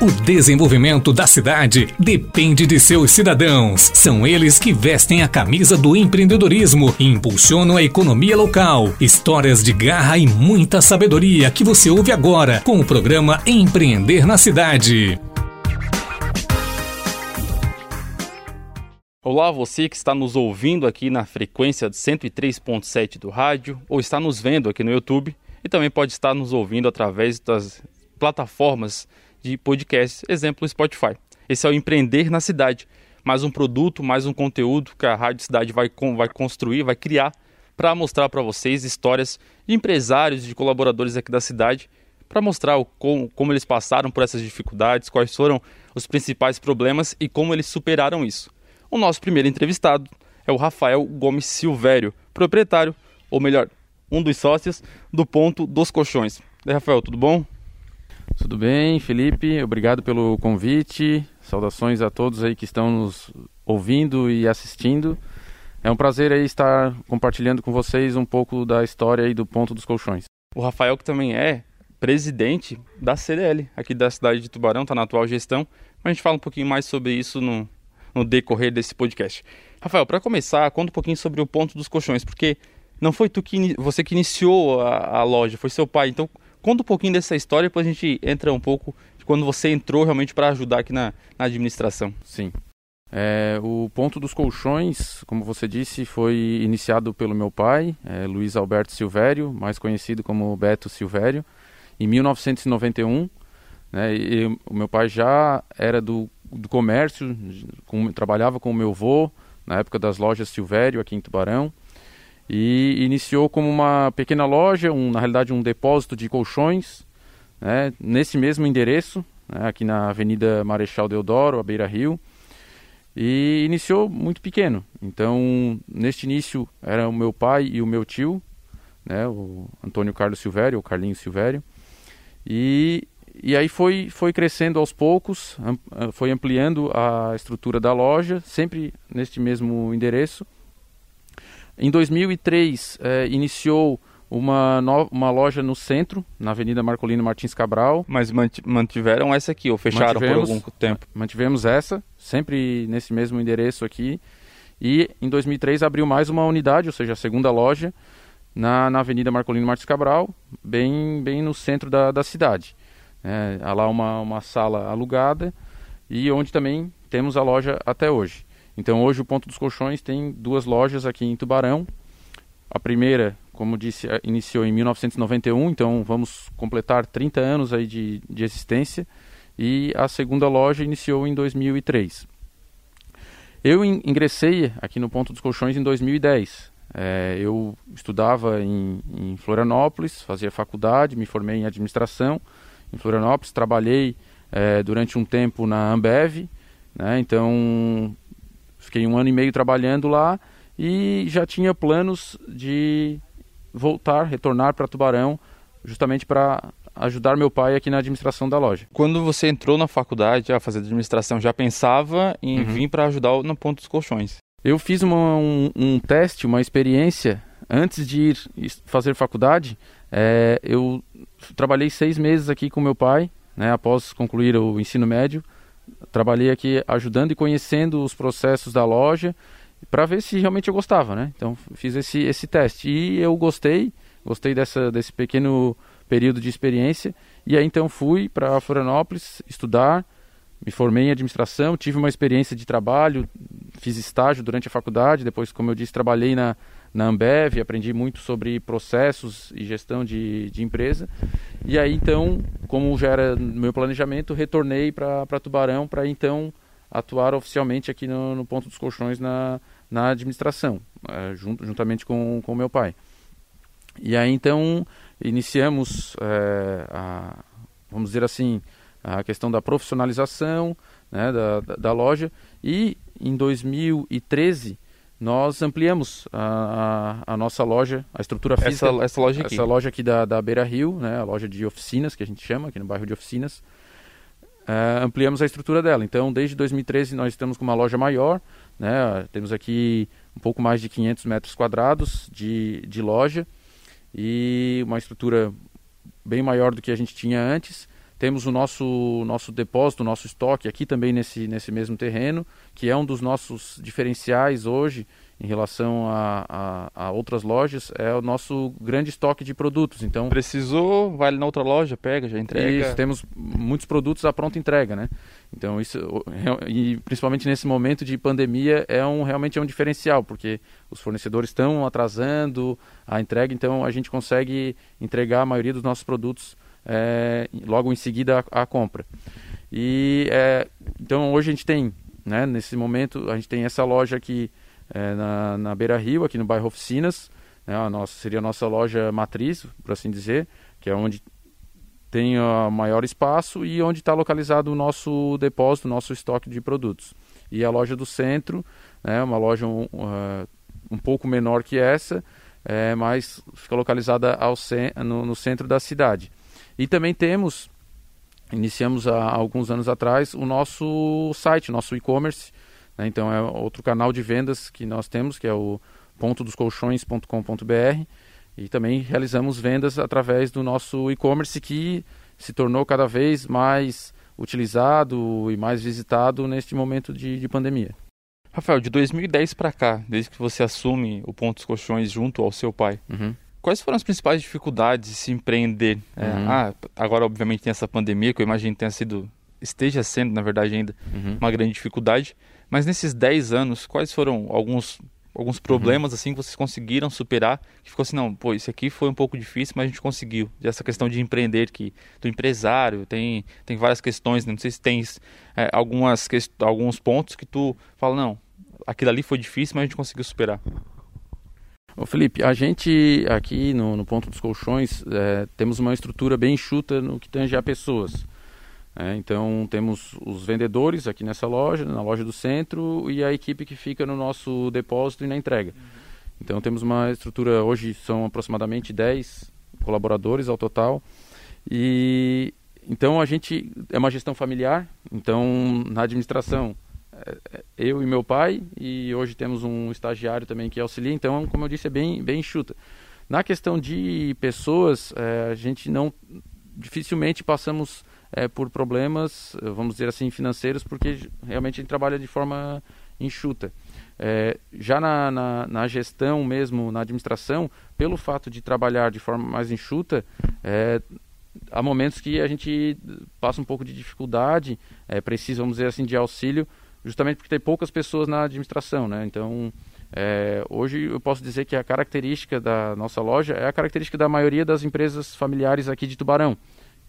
O desenvolvimento da cidade depende de seus cidadãos. São eles que vestem a camisa do empreendedorismo e impulsionam a economia local. Histórias de garra e muita sabedoria que você ouve agora com o programa Empreender na Cidade. Olá, você que está nos ouvindo aqui na frequência de 103.7 do rádio ou está nos vendo aqui no YouTube e também pode estar nos ouvindo através das plataformas de podcast, exemplo Spotify. Esse é o Empreender na Cidade, mais um produto, mais um conteúdo que a Rádio Cidade vai, vai construir, vai criar para mostrar para vocês histórias de empresários, de colaboradores aqui da cidade, para mostrar o, como, como eles passaram por essas dificuldades, quais foram os principais problemas e como eles superaram isso. O nosso primeiro entrevistado é o Rafael Gomes Silvério, proprietário, ou melhor, um dos sócios do Ponto dos Colchões. E aí, Rafael, tudo bom? Tudo bem, Felipe. Obrigado pelo convite. Saudações a todos aí que estão nos ouvindo e assistindo. É um prazer aí estar compartilhando com vocês um pouco da história aí do Ponto dos Colchões. O Rafael que também é presidente da CDL aqui da cidade de Tubarão, está na atual gestão. Mas a gente fala um pouquinho mais sobre isso no, no decorrer desse podcast. Rafael, para começar, conta um pouquinho sobre o ponto dos colchões, porque não foi tu que você que iniciou a, a, loja, foi seu pai. Então, conta um pouquinho dessa história depois a gente entra um pouco de quando você entrou realmente para ajudar aqui na, na administração. Sim. É, o ponto dos colchões, como você disse, foi iniciado pelo meu pai, é, Luiz Alberto Silvério, mais conhecido como Beto Silvério, em 1991. Né, e o meu pai já era do do comércio, com, trabalhava com o meu avô na época das lojas Silvério aqui em Tubarão e iniciou como uma pequena loja, um, na realidade um depósito de colchões, né, nesse mesmo endereço, né, aqui na Avenida Marechal Deodoro, à Beira Rio, e iniciou muito pequeno. Então, neste início era o meu pai e o meu tio, né, o Antônio Carlos Silvério, o Carlinhos Silvério, e e aí foi, foi crescendo aos poucos, ah, foi ampliando a estrutura da loja, sempre neste mesmo endereço. Em 2003, eh, iniciou uma, no, uma loja no centro, na Avenida Marcolino Martins Cabral. Mas mantiveram essa aqui, ou fecharam por algum tempo? Mantivemos essa, sempre nesse mesmo endereço aqui. E em 2003 abriu mais uma unidade, ou seja, a segunda loja, na, na Avenida Marcolino Martins Cabral, bem, bem no centro da, da cidade. É, há lá uma, uma sala alugada e onde também temos a loja até hoje. Então hoje o Ponto dos Colchões tem duas lojas aqui em Tubarão. A primeira, como disse, iniciou em 1991, então vamos completar 30 anos aí de, de existência. E a segunda loja iniciou em 2003. Eu ingressei aqui no Ponto dos Colchões em 2010. É, eu estudava em, em Florianópolis, fazia faculdade, me formei em administração em Florianópolis. Trabalhei é, durante um tempo na Ambev, né? então fiquei um ano e meio trabalhando lá e já tinha planos de voltar, retornar para Tubarão, justamente para ajudar meu pai aqui na administração da loja. Quando você entrou na faculdade a fazer administração, já pensava em uhum. vir para ajudar no ponto dos colchões? Eu fiz uma, um, um, teste, uma experiência antes de ir fazer faculdade. É, eu trabalhei seis meses aqui com meu pai, né, após concluir o ensino médio. Trabalhei aqui ajudando e conhecendo os processos da loja para ver se realmente eu gostava, né? Então fiz esse, esse teste. E eu gostei, gostei dessa, desse pequeno período de experiência. E aí então fui para Florianópolis estudar, me formei em administração, tive uma experiência de trabalho, fiz estágio durante a faculdade, depois, como eu disse, trabalhei na, na Ambev, aprendi muito sobre processos e gestão de, de empresa. E aí, então, como já era meu planejamento, retornei para Tubarão para então atuar oficialmente aqui no, no, Ponto dos Colchões na, na administração, é, junto, juntamente com o meu pai. E aí, então, iniciamos, é, a, vamos dizer assim, a questão da profissionalização né, da, da, da loja e em 2013 nós ampliamos a, a, a, nossa loja, a estrutura física. Essa, essa loja aqui. Essa loja aqui da, da Beira Rio, né, a loja de oficinas, que a gente chama, aqui no bairro de oficinas. Uh, ampliamos a estrutura dela. Então, desde 2013, nós estamos com uma loja maior. Né, temos aqui um pouco mais de 500 metros quadrados de, de loja e uma estrutura bem maior do que a gente tinha antes. Temos o nosso, nosso depósito, o nosso estoque aqui também nesse, nesse mesmo terreno, que é um dos nossos diferenciais hoje em relação a, a, a, outras lojas, é o nosso grande estoque de produtos. Então Precisou, vai na outra loja, pega, já entrega. Isso, temos muitos produtos à pronta entrega, né? Então isso, e principalmente nesse momento de pandemia, é um, realmente é um diferencial, porque os fornecedores estão atrasando a entrega, então a gente consegue entregar a maioria dos nossos produtos é, logo em seguida a, a compra. E é, então hoje a gente tem, né, nesse momento, a gente tem essa loja aqui é, na, na Beira Rio, aqui no bairro Oficinas, né, a nossa, seria a nossa loja matriz, por assim dizer, que é onde tem o maior espaço e onde está localizado o nosso depósito, o nosso estoque de produtos. E a loja do centro, né, uma loja um, uh, um pouco menor que essa, é, mas fica localizada ao, no, no centro da cidade. E também temos, iniciamos há alguns anos atrás, o nosso site, nosso e-commerce. Né? Então é outro canal de vendas que nós temos, que é o pontodoscolchões.com.br. E também realizamos vendas através do nosso e-commerce que se tornou cada vez mais utilizado e mais visitado neste momento de, de pandemia. Rafael, de 2010 para cá, desde que você assume o Ponto dos Colchões junto ao seu pai, uhum. Quais foram as principais dificuldades de se empreender? É, uhum. ah, agora, obviamente, tem essa pandemia, que eu imagino que tenha sido, esteja sendo, na verdade, ainda uhum. uma grande dificuldade. Mas nesses 10 anos, quais foram alguns, alguns uhum. problemas assim que vocês conseguiram superar? Que ficou assim, não, pô, isso aqui foi um pouco difícil, mas a gente conseguiu. Essa questão de empreender, que do empresário, tem, tem várias questões, né? não sei se tens é, algumas, alguns pontos que tu fala, não, aquilo ali foi difícil, mas a gente conseguiu superar. Ô Felipe, a gente aqui no, no ponto dos colchões é, temos uma estrutura bem enxuta no que tange a pessoas. É, então temos os vendedores aqui nessa loja, na loja do centro, e a equipe que fica no nosso depósito e na entrega. Uhum. Então temos uma estrutura, hoje são aproximadamente 10 colaboradores ao total. E então a gente é uma gestão familiar, então na administração eu e meu pai, e hoje temos um estagiário também que auxilia, então, como eu disse, é bem, bem enxuta. Na questão de pessoas, é, a gente não dificilmente passamos é, por problemas, vamos dizer assim, financeiros, porque realmente a gente trabalha de forma enxuta. É, já na, na, na, gestão mesmo, na administração, pelo fato de trabalhar de forma mais enxuta, é, há momentos que a gente passa um pouco de dificuldade, é, precisa, vamos dizer assim, de auxílio justamente porque tem poucas pessoas na administração, né? Então, é, hoje eu posso dizer que a característica da nossa loja é a característica da maioria das empresas familiares aqui de Tubarão.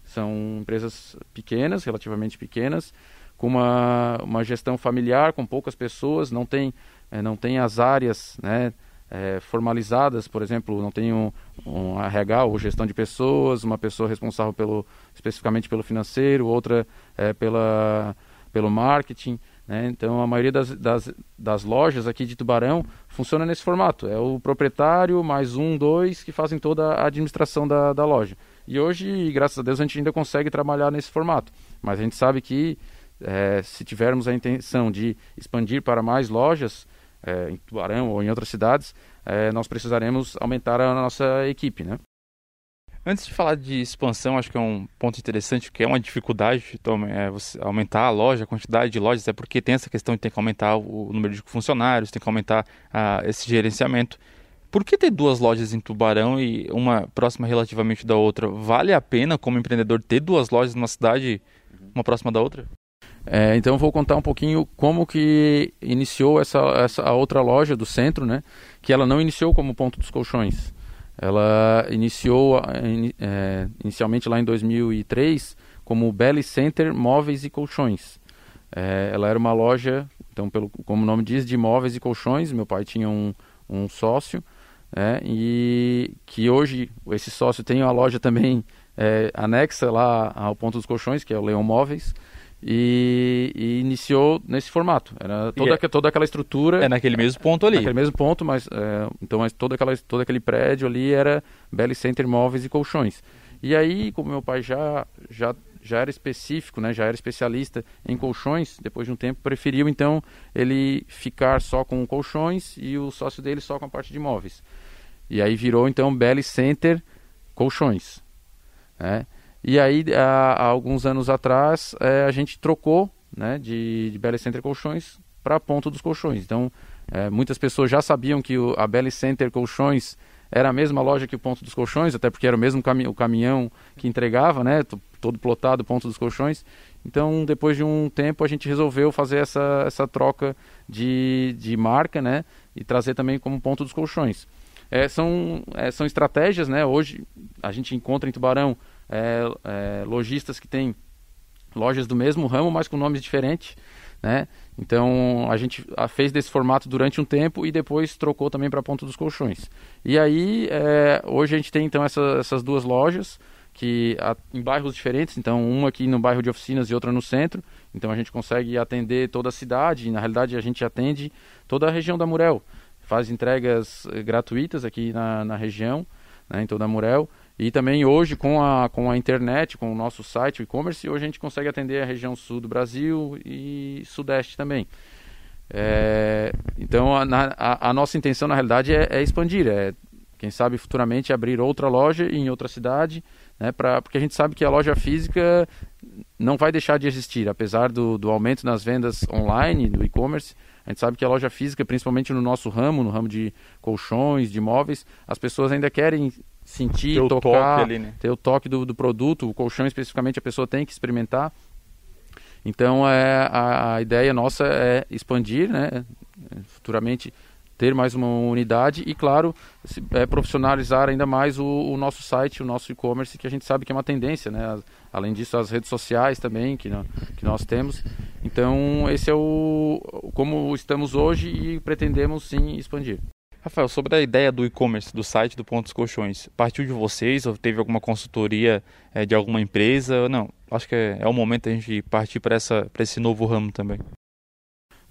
São empresas pequenas, relativamente pequenas, com uma, uma gestão familiar, com poucas pessoas, não tem, é, não tem as áreas né, é, formalizadas, por exemplo, não tem um, um RH ou gestão de pessoas, uma pessoa responsável pelo, especificamente pelo financeiro, outra é, pela, pelo marketing. Né? Então, a maioria das, das, das, lojas aqui de Tubarão funciona nesse formato. É o proprietário mais um, dois que fazem toda a administração da, da loja. E hoje, graças a Deus, a gente ainda consegue trabalhar nesse formato. Mas a gente sabe que é, se tivermos a intenção de expandir para mais lojas é, em Tubarão ou em outras cidades, é, nós precisaremos aumentar a nossa equipe, né? Antes de falar de expansão, acho que é um ponto interessante, que é uma dificuldade então, é aumentar a loja, a quantidade de lojas, é porque tem essa questão de ter que aumentar o número de funcionários, tem que aumentar esse gerenciamento. Por que ter duas lojas em Tubarão e uma próxima relativamente da outra? Vale a pena, como empreendedor, ter duas lojas numa cidade, uma próxima da outra? É, então vou contar um pouquinho como que iniciou essa, essa a outra loja do centro, né? Que ela não iniciou como ponto dos colchões. Ela iniciou é, inicialmente lá em 2003 como Belly Center Móveis e Colchões. É, ela era uma loja, então pelo, como o nome diz, de móveis e colchões. Meu pai tinha um, um sócio é, e que hoje esse sócio tem uma loja também é, anexa lá ao ponto dos colchões, que é o Leão Móveis e, e, iniciou nesse formato. Era toda, é, toda aquela estrutura. É naquele mesmo ponto ali. Naquele mesmo ponto, mas é, então mas toda aquela, todo aquele prédio ali era Belly Center Móveis e Colchões. E aí, como meu pai já, já, já era específico, né, já era especialista em colchões, depois de um tempo preferiu então ele ficar só com colchões e o sócio dele só com a parte de móveis. E aí virou então Belly Center Colchões. Né? E aí, há, há alguns anos atrás, é, a gente trocou né, de, de Belly Center Colchões para Ponto dos Colchões. Então, é, muitas pessoas já sabiam que o, a Belly Center Colchões era a mesma loja que o Ponto dos Colchões, até porque era o mesmo cami o caminhão que entregava, né, todo plotado Ponto dos Colchões. Então, depois de um tempo, a gente resolveu fazer essa, essa troca de, de marca, né, e trazer também como Ponto dos Colchões. É, são, é, são estratégias, né, hoje a gente encontra em Tubarão é, é lojistas que têm lojas do mesmo ramo, mas com nomes diferentes, né? Então a gente fez desse formato durante um tempo e depois trocou também para Ponto dos Colchões. E aí é, hoje a gente tem então essa, essas duas lojas que em bairros diferentes, então uma aqui no bairro de Oficinas e outra no centro. Então a gente consegue atender toda a cidade. Na realidade a gente atende toda a região da Murel. Faz entregas eh, gratuitas aqui na, na região, né, em toda a Murel. E também hoje com a, com a internet, com o nosso site, o e-commerce, hoje a gente consegue atender a região sul do Brasil e sudeste também. É, então a, a, a, nossa intenção na realidade é, é, expandir, é quem sabe futuramente abrir outra loja em outra cidade, né, pra, porque a gente sabe que a loja física não vai deixar de existir, apesar do, do aumento nas vendas online, do e-commerce, a gente sabe que a loja física, principalmente no nosso ramo, no ramo de colchões, de móveis, as pessoas ainda querem sentir, ter tocar, ali, né? ter o toque do, do produto. O colchão especificamente a pessoa tem que experimentar. Então é, a, a ideia nossa é expandir, né? futuramente ter mais uma unidade e, claro, se, é, profissionalizar ainda mais o, o, nosso site, o nosso e-commerce, que a gente sabe que é uma tendência, né? Além disso, as redes sociais também que, que nós temos. Então, esse é o como estamos hoje e pretendemos sim expandir. Rafael, sobre a ideia do e-commerce, do site do Pontos Colchões, partiu de vocês ou teve alguma consultoria é, de alguma empresa? Não, acho que é, é o momento a gente partir para esse novo ramo também.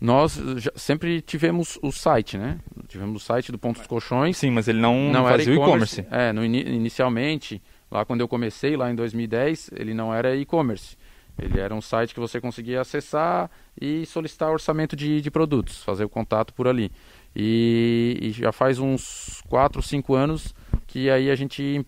Nós já, sempre tivemos o site, né? Tivemos o site do Pontos Colchões. Sim, mas ele não, não fazia e-commerce. É, no, inicialmente, lá quando eu comecei, lá em 2010, ele não era e-commerce. Ele era um site que você conseguia acessar e solicitar orçamento de, de produtos, fazer o contato por ali. E, e já faz uns 4, 5 anos que aí a gente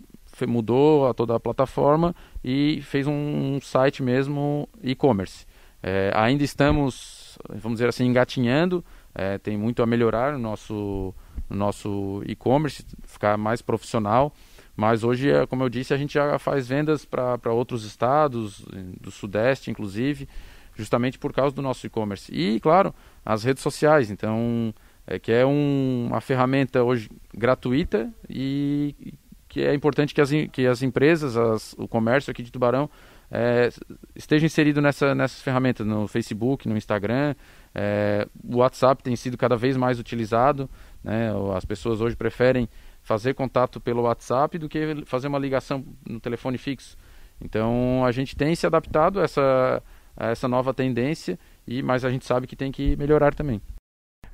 mudou a toda a plataforma e fez um, site mesmo e-commerce. É, ainda estamos, vamos dizer assim, engatinhando, é, tem muito a melhorar no nosso, no nosso e-commerce, ficar mais profissional. Mas hoje, é, como eu disse, a gente já faz vendas para outros estados, do Sudeste inclusive, justamente por causa do nosso e-commerce. E, claro, as redes sociais. Então, é, que é um, uma ferramenta hoje gratuita e que é importante que as, que as empresas, as, o comércio aqui de Tubarão é, esteja inserido nessa, nessas ferramentas, no Facebook, no Instagram. É, o WhatsApp tem sido cada vez mais utilizado. Né? As pessoas hoje preferem fazer contato pelo WhatsApp do que fazer uma ligação no telefone fixo. Então a gente tem se adaptado a essa, a essa nova tendência, e mas a gente sabe que tem que melhorar também.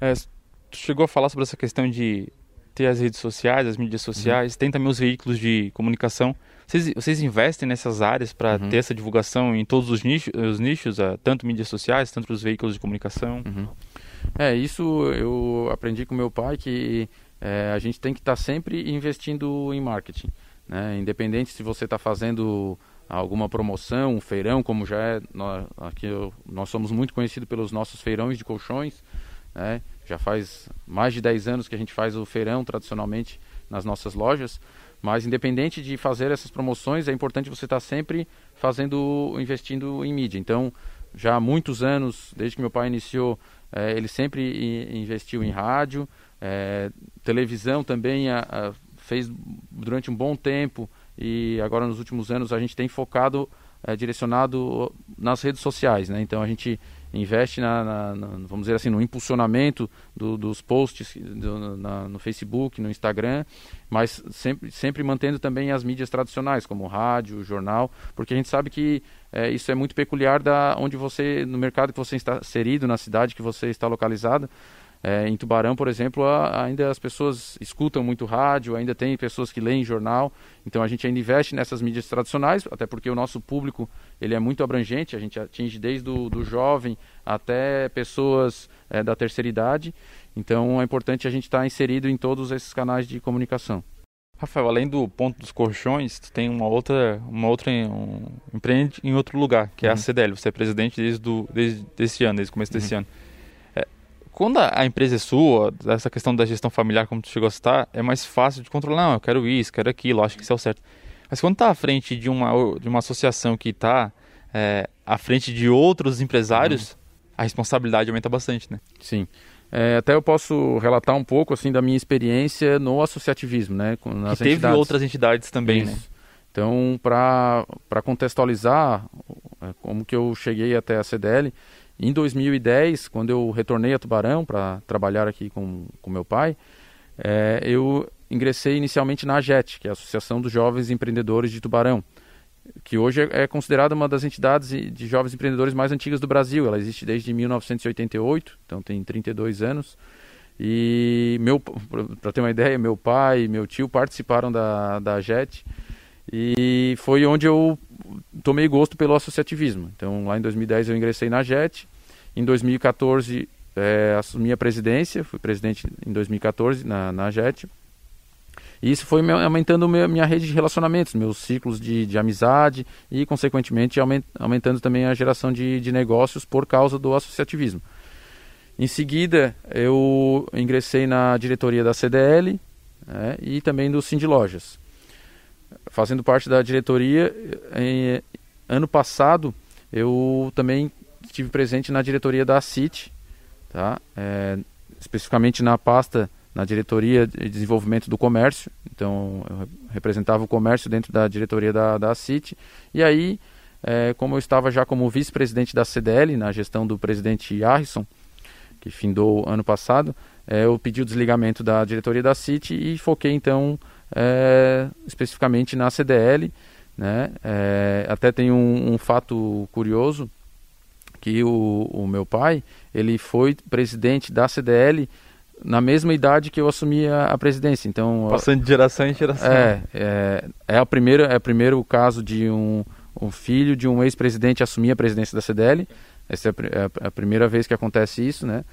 É, tu chegou a falar sobre essa questão de ter as redes sociais, as mídias uhum. sociais, uhum. tem também os veículos de comunicação. Vocês, vocês investem nessas áreas para uhum. ter essa divulgação em todos os nichos, os nichos uh, tanto mídias sociais, tanto os veículos de comunicação? Uhum. É, isso eu aprendi com meu pai que é, a gente tem que estar tá sempre investindo em marketing. Né? Independente se você está fazendo alguma promoção, um feirão, como já é, nós, aqui eu, nós somos muito conhecidos pelos nossos feirões de colchões, né? Já faz mais de 10 anos que a gente faz o feirão tradicionalmente nas nossas lojas. Mas independente de fazer essas promoções, é importante você estar sempre fazendo, investindo em mídia. Então, já há muitos anos, desde que meu pai iniciou, é, ele sempre investiu em rádio, é, televisão também a, a, fez durante um bom tempo e agora nos últimos anos a gente tem focado, é, direcionado nas redes sociais, né? Então a gente investe na, na, na, vamos dizer assim, no impulsionamento do, dos posts do, na, no Facebook, no Instagram, mas sempre, sempre mantendo também as mídias tradicionais, como rádio, jornal, porque a gente sabe que é, isso é muito peculiar da onde você, no mercado que você está inserido, na cidade que você está localizado, é, em Tubarão, por exemplo, a, ainda as pessoas escutam muito rádio, ainda tem pessoas que leem jornal, então a gente ainda investe nessas mídias tradicionais, até porque o nosso público ele é muito abrangente, a gente atinge desde o do jovem até pessoas é, da terceira idade, então é importante a gente estar tá inserido em todos esses canais de comunicação. Rafael, além do ponto dos colchões, tu tem uma outra, uma outra um, empreende em outro lugar, que é a uhum. CDL. Você é presidente desde, do, desde esse ano, desde o começo desse uhum. ano. Quando a, empresa é sua, essa questão da gestão familiar, como tu chegou a citar, é mais fácil de controlar. Não, eu quero isso, quero aquilo, acho que isso é o certo. Mas quando está à frente de uma, de uma associação que está é, à frente de outros empresários, uhum. a responsabilidade aumenta bastante, né? Sim. É, até eu posso relatar um pouco assim da minha experiência no associativismo, né? Nas e teve entidades. outras entidades também, né? Isso. né? Então, para contextualizar é, como que eu cheguei até a CDL, em 2010, quando eu retornei a Tubarão para trabalhar aqui com, com meu pai, é, eu ingressei inicialmente na AGET, que é a Associação dos Jovens Empreendedores de Tubarão que hoje é, é considerada uma das entidades de jovens empreendedores mais antigas do Brasil. Ela existe desde 1988, então tem 32 anos. E meu, para ter uma ideia, meu pai e meu tio participaram da da JET e foi onde eu tomei gosto pelo associativismo. Então lá em 2010 eu ingressei na JET, em 2014 é, assumi a presidência, fui presidente em 2014 na na JET e isso foi aumentando minha rede de relacionamentos, meus ciclos de, de amizade e, consequentemente, aumentando também a geração de, de negócios por causa do associativismo. Em seguida, eu ingressei na diretoria da CDL né, e também do Cindy Lojas. Fazendo parte da diretoria, em, ano passado, eu também estive presente na diretoria da CIT, tá? É, especificamente na pasta na diretoria de desenvolvimento do comércio, então eu representava o comércio dentro da diretoria da, da CIT, e aí, é, como eu estava já como vice-presidente da CDL, na gestão do presidente Harrison, que findou ano passado, é, eu pedi o desligamento da diretoria da CIT e foquei então é, especificamente na CDL, né? É, até tem um, um, fato curioso que o, o meu pai ele foi presidente da CDL na mesma idade que eu assumi a, a presidência. Então, Passando de geração em geração. É, é, é, a primeira, é o primeiro caso de um, um filho de um ex-presidente assumir a presidência da CDL. Essa é a, é a, primeira vez que acontece isso, né?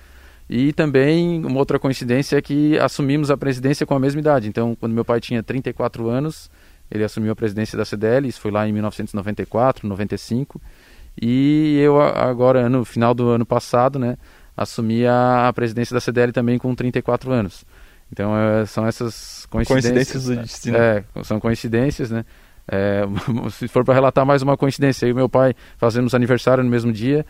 E também uma outra coincidência é que assumimos a presidência com a mesma idade. Então, quando meu pai tinha 34 anos, ele assumiu a presidência da CDL, isso foi lá em 1994, 95. E eu agora, no final do ano passado, né, assumi a, presidência da CDL também com 34 anos. Então é, são essas coincidências. Coincidências do destino. É, são coincidências, né? É, se for para relatar mais uma coincidência, eu e meu pai fazemos aniversário no mesmo dia,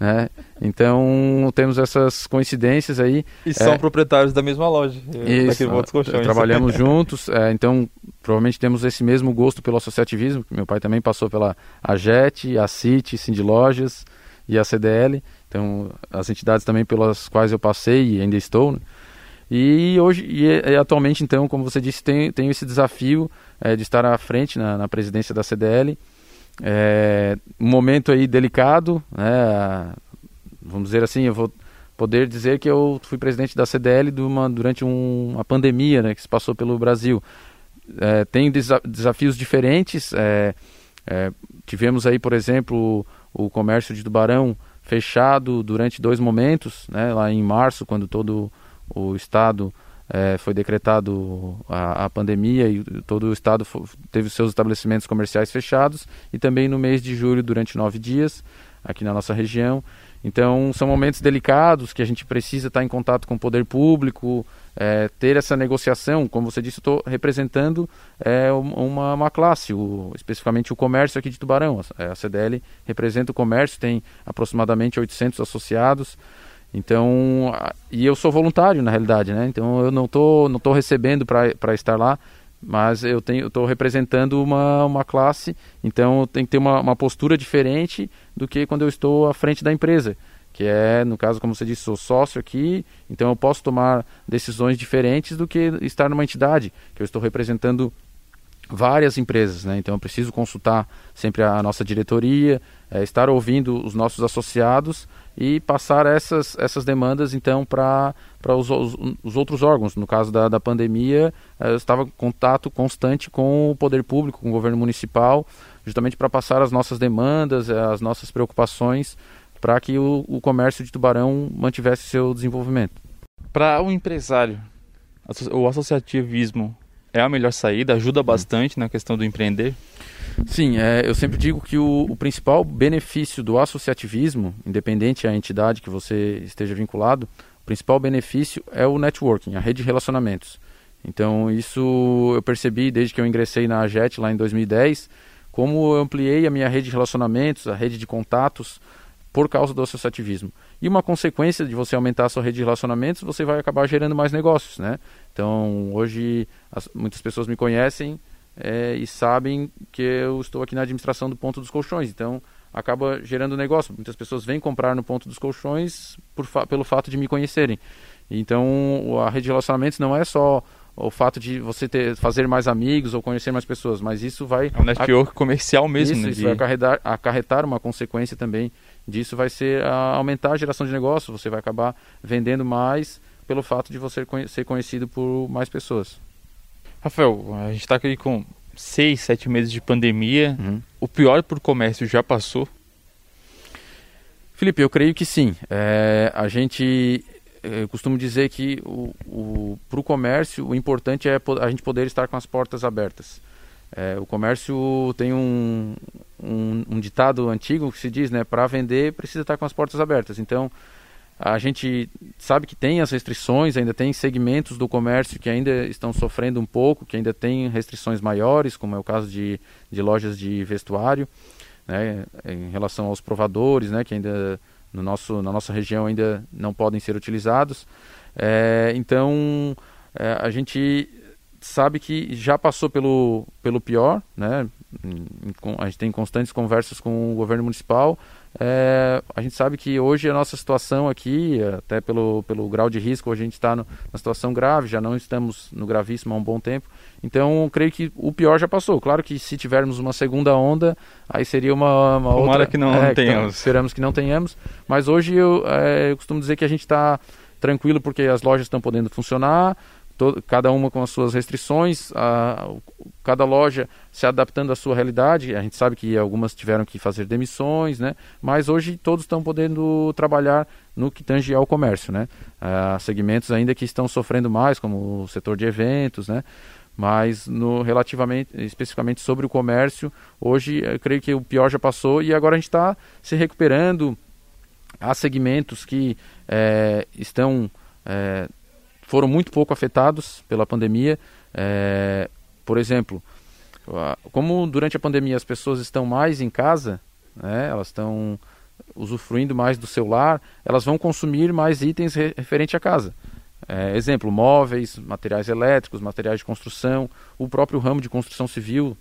né? Então temos essas coincidências aí. E são é, proprietários da mesma loja, isso, colchões. Trabalhamos juntos, é, então provavelmente temos esse mesmo gosto pelo associativismo. Meu pai também passou pela AGET, a CIT, Cindy Lojas e a CDL. Então, as entidades também pelas quais eu passei e ainda estou. Né? E hoje, e, e, atualmente, então, como você disse, tenho, tenho esse desafio é, de estar à frente na, na presidência da CDL. É, um momento aí delicado, né? vamos dizer assim, eu vou poder dizer que eu fui presidente da CDL uma, durante um, uma pandemia né, que se passou pelo Brasil. É, tem desa desafios diferentes. É, é, tivemos aí, por exemplo, o, o comércio de tubarão fechado durante dois momentos, né, lá em março, quando todo o estado é, foi decretado a, a, pandemia e todo o estado teve seus estabelecimentos comerciais fechados, e também no mês de julho, durante nove dias, aqui na nossa região. Então, são momentos delicados que a gente precisa estar em contato com o poder público, é, ter essa negociação. Como você disse, estou representando é, uma, uma classe, o, especificamente o comércio aqui de Tubarão. A, a CDL representa o comércio, tem aproximadamente 800 associados. Então, e eu sou voluntário na realidade, né? Então eu não tô, não tô recebendo para estar lá, mas eu tenho, estou representando uma, uma classe, então tem que ter uma, uma postura diferente do que quando eu estou à frente da empresa que é, no caso, como você disse, sou sócio aqui, então eu posso tomar decisões diferentes do que estar numa entidade, que eu estou representando várias empresas, né? Então eu preciso consultar sempre a nossa diretoria, é, estar ouvindo os nossos associados e passar essas, essas demandas então para os, os, os, outros órgãos. No caso da, da pandemia, é, eu estava em contato constante com o poder público, com o governo municipal, justamente para passar as nossas demandas, as nossas preocupações para que o, o comércio de tubarão mantivesse seu desenvolvimento. Para o um empresário, o associativismo é a melhor saída, ajuda bastante na questão do empreender? Sim, é, eu sempre digo que o, o, principal benefício do associativismo, independente da entidade que você esteja vinculado, o principal benefício é o networking, a rede de relacionamentos. Então, isso eu percebi desde que eu ingressei na AGET lá em 2010, como eu ampliei a minha rede de relacionamentos, a rede de contatos, por causa do associativismo. E uma consequência de você aumentar a sua rede de relacionamentos, você vai acabar gerando mais negócios, né? Então, hoje, as, muitas pessoas me conhecem é, e sabem que eu estou aqui na administração do Ponto dos Colchões. Então, acaba gerando negócio. Muitas pessoas vêm comprar no Ponto dos Colchões por fa pelo fato de me conhecerem. Então, a rede de relacionamentos não é só o fato de você ter, fazer mais amigos ou conhecer mais pessoas, mas isso vai... É um network comercial mesmo. Isso, né, isso vai acarretar, acarretar uma consequência também disso, vai ser a, aumentar a geração de negócio, você vai acabar vendendo mais pelo fato de você ser conhecido por mais pessoas. Rafael, a gente está aqui com seis, sete meses de pandemia. Uhum. O pior para o comércio já passou? Felipe, eu creio que sim. É, a gente eu costumo dizer que o, o, para o comércio o importante é a gente poder estar com as portas abertas. É, o comércio tem um, um, um, ditado antigo que se diz, né, para vender precisa estar com as portas abertas. Então, a gente sabe que tem as restrições, ainda tem segmentos do comércio que ainda estão sofrendo um pouco, que ainda tem restrições maiores, como é o caso de, de lojas de vestuário, né, em relação aos provadores, né, que ainda no nosso, na nossa região ainda não podem ser utilizados. É, então, é, a gente sabe que já passou pelo, pelo pior, né? A gente tem constantes conversas com o governo municipal. É, a gente sabe que hoje a nossa situação aqui, até pelo, pelo grau de risco, a gente está na situação grave, já não estamos no gravíssimo há um bom tempo. Então, creio que o pior já passou. Claro que se tivermos uma segunda onda, aí seria uma, uma Tomara outra... que não é, tenhamos. Então, esperamos que não tenhamos. Mas hoje eu, é, eu costumo dizer que a gente está tranquilo porque as lojas estão podendo funcionar, todo, cada uma com as suas restrições, a, cada loja se adaptando à sua realidade. A gente sabe que algumas tiveram que fazer demissões, né? Mas hoje todos estão podendo trabalhar no que tange ao comércio, né? Há segmentos ainda que estão sofrendo mais, como o setor de eventos, né? Mas no relativamente, especificamente sobre o comércio, hoje eu creio que o pior já passou e agora a gente está se recuperando. Há segmentos que é, estão é, foram muito pouco afetados pela pandemia. É, por exemplo, como durante a pandemia as pessoas estão mais em casa, né, elas estão usufruindo mais do celular, elas vão consumir mais itens referente à casa. É, exemplo, móveis, materiais elétricos, materiais de construção, o próprio ramo de construção civil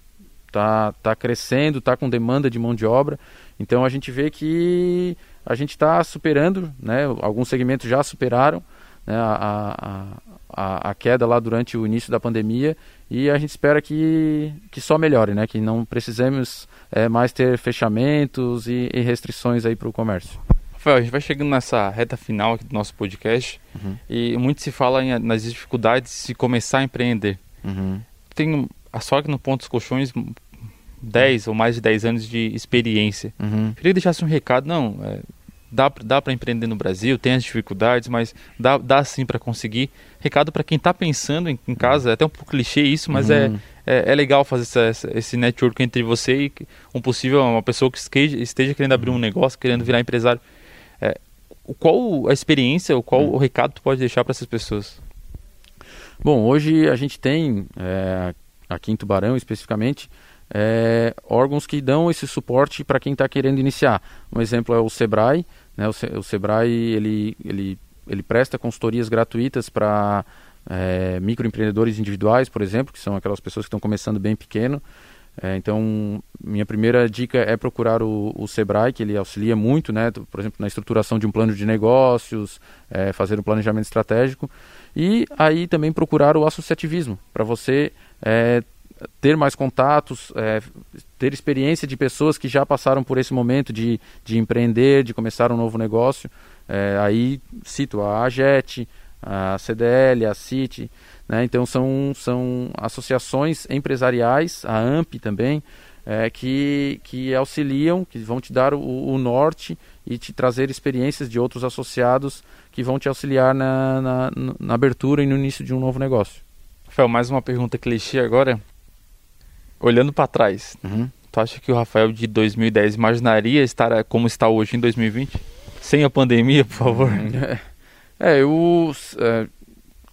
está tá crescendo, está com demanda de mão de obra. Então a gente vê que a gente está superando, né, alguns segmentos já superaram né, a, a, a, queda lá durante o início da pandemia e a gente espera que, que só melhore, né, que não precisemos é, mais ter fechamentos e, e restrições aí para o comércio. Rafael, a gente vai chegando nessa reta final do nosso podcast uhum. e muito se fala em, nas dificuldades de começar a empreender. Uhum. Tenho a sorte no Ponto dos Colchões 10 ou mais de 10 anos de experiência. Uhum. Queria deixar um recado, não, é, dá, dá para empreender no Brasil, tem as dificuldades, mas dá, dá sim para conseguir. Recado para quem está pensando em, em, casa, é até um pouco clichê isso, mas é, uhum. é, é, é, legal fazer essa, esse network entre você e um possível, uma pessoa que esteja, esteja querendo abrir um uhum. negócio, querendo virar empresário. É, qual a experiência, qual uhum. o recado tu pode deixar para essas pessoas? Bom, hoje a gente tem, é, aqui em Tubarão especificamente, é, órgãos que dão esse suporte para quem está querendo iniciar. Um exemplo é o Sebrae, né? o, Se, o Sebrae ele, ele, ele presta consultorias gratuitas para é, microempreendedores individuais, por exemplo, que são aquelas pessoas que estão começando bem pequeno. É, então, minha primeira dica é procurar o, o, Sebrae, que ele auxilia muito, né, por exemplo, na estruturação de um plano de negócios, é, fazer um planejamento estratégico. E aí também procurar o associativismo, para você é, ter mais contatos, é, ter experiência de pessoas que já passaram por esse momento de, de empreender, de começar um novo negócio. É, aí cito a AGET, a CDL, a CIT, né? então são, são associações empresariais, a AMP também, é, que, que auxiliam, que vão te dar o, o, norte e te trazer experiências de outros associados que vão te auxiliar na, na, na abertura e no início de um novo negócio. Rafael, mais uma pergunta clichê agora. Olhando para trás, uhum. tu acha que o Rafael de 2010 imaginaria estar como está hoje em 2020? Sem a pandemia, por favor? É, eu... É,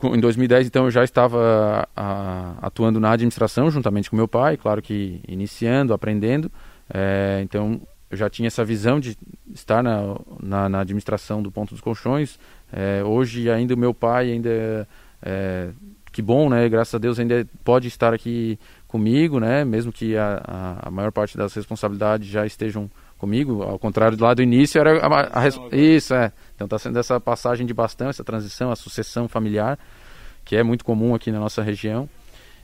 em 2010, então, eu já estava a, atuando na administração juntamente com meu pai, claro que iniciando, aprendendo. É, então, eu já tinha essa visão de estar na, na, na administração do Ponto dos Colchões. É, hoje, ainda o meu pai ainda é, que bom, né? Graças a Deus ainda pode estar aqui comigo, né? Mesmo que a, a, a maior parte das responsabilidades já estejam comigo, ao contrário do lado do início era a, a, isso é. Então está sendo essa passagem de bastão, essa transição, a sucessão familiar, que é muito comum aqui na nossa região.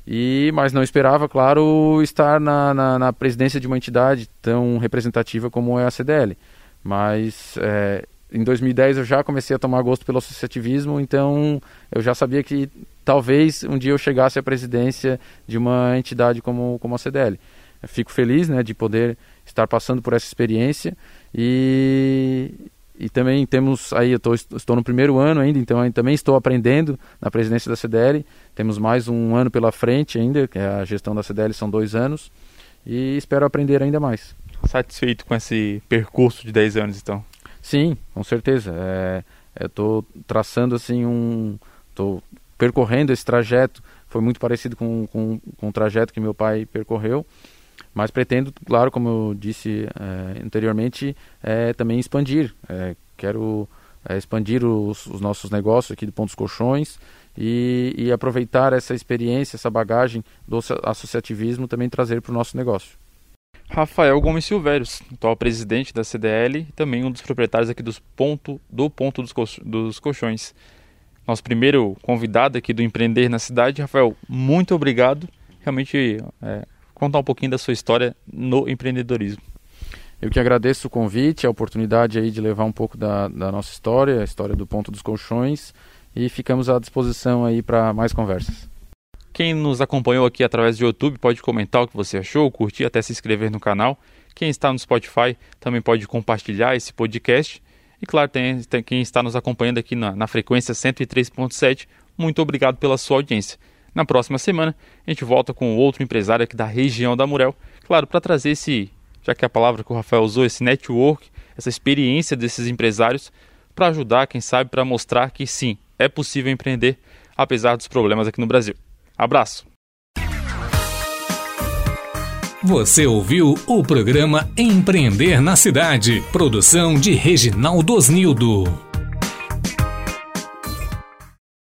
E mas não esperava, claro, estar na, na, na presidência de uma entidade tão representativa como é a CDL. Mas é, em 2010 eu já comecei a tomar gosto pelo associativismo, então eu já sabia que talvez um dia eu chegasse à presidência de uma entidade como, como a CDL. Eu fico feliz né, de poder estar passando por essa experiência e, e também temos aí, eu tô, estou no primeiro ano ainda, então também estou aprendendo na presidência da CDL. Temos mais um ano pela frente ainda, que é a gestão da CDL são dois anos, e espero aprender ainda mais. Satisfeito com esse percurso de 10 anos, então? Sim, com certeza. É, eu estou traçando assim um. Estou percorrendo esse trajeto. Foi muito parecido com, com, com o trajeto que meu pai percorreu. Mas pretendo, claro, como eu disse é, anteriormente, é, também expandir. É, quero é, expandir os, os, nossos negócios aqui do Pontos Colchões e, e aproveitar essa experiência, essa bagagem do associativismo também trazer para o nosso negócio. Rafael Gomes Silvérios, atual presidente da CDL e também um dos proprietários aqui dos ponto, do Ponto dos, dos Colchões. Nosso primeiro convidado aqui do Empreender na Cidade. Rafael, muito obrigado. Realmente, é, contar um pouquinho da sua história no empreendedorismo. Eu que agradeço o convite, a oportunidade aí de levar um pouco da, da nossa história, a história do Ponto dos Colchões e ficamos à disposição aí para mais conversas. Quem nos acompanhou aqui através do YouTube pode comentar o que você achou, curtir, até se inscrever no canal. Quem está no Spotify também pode compartilhar esse podcast. E claro, tem, tem quem está nos acompanhando aqui na, na frequência 103.7. Muito obrigado pela sua audiência. Na próxima semana, a gente volta com outro empresário aqui da região da Murel. Claro, para trazer esse, já que é a palavra que o Rafael usou, esse network, essa experiência desses empresários, para ajudar, quem sabe, para mostrar que sim, é possível empreender, apesar dos problemas aqui no Brasil. Abraço! Você ouviu o programa Empreender na Cidade, produção de Reginaldo Osnildo.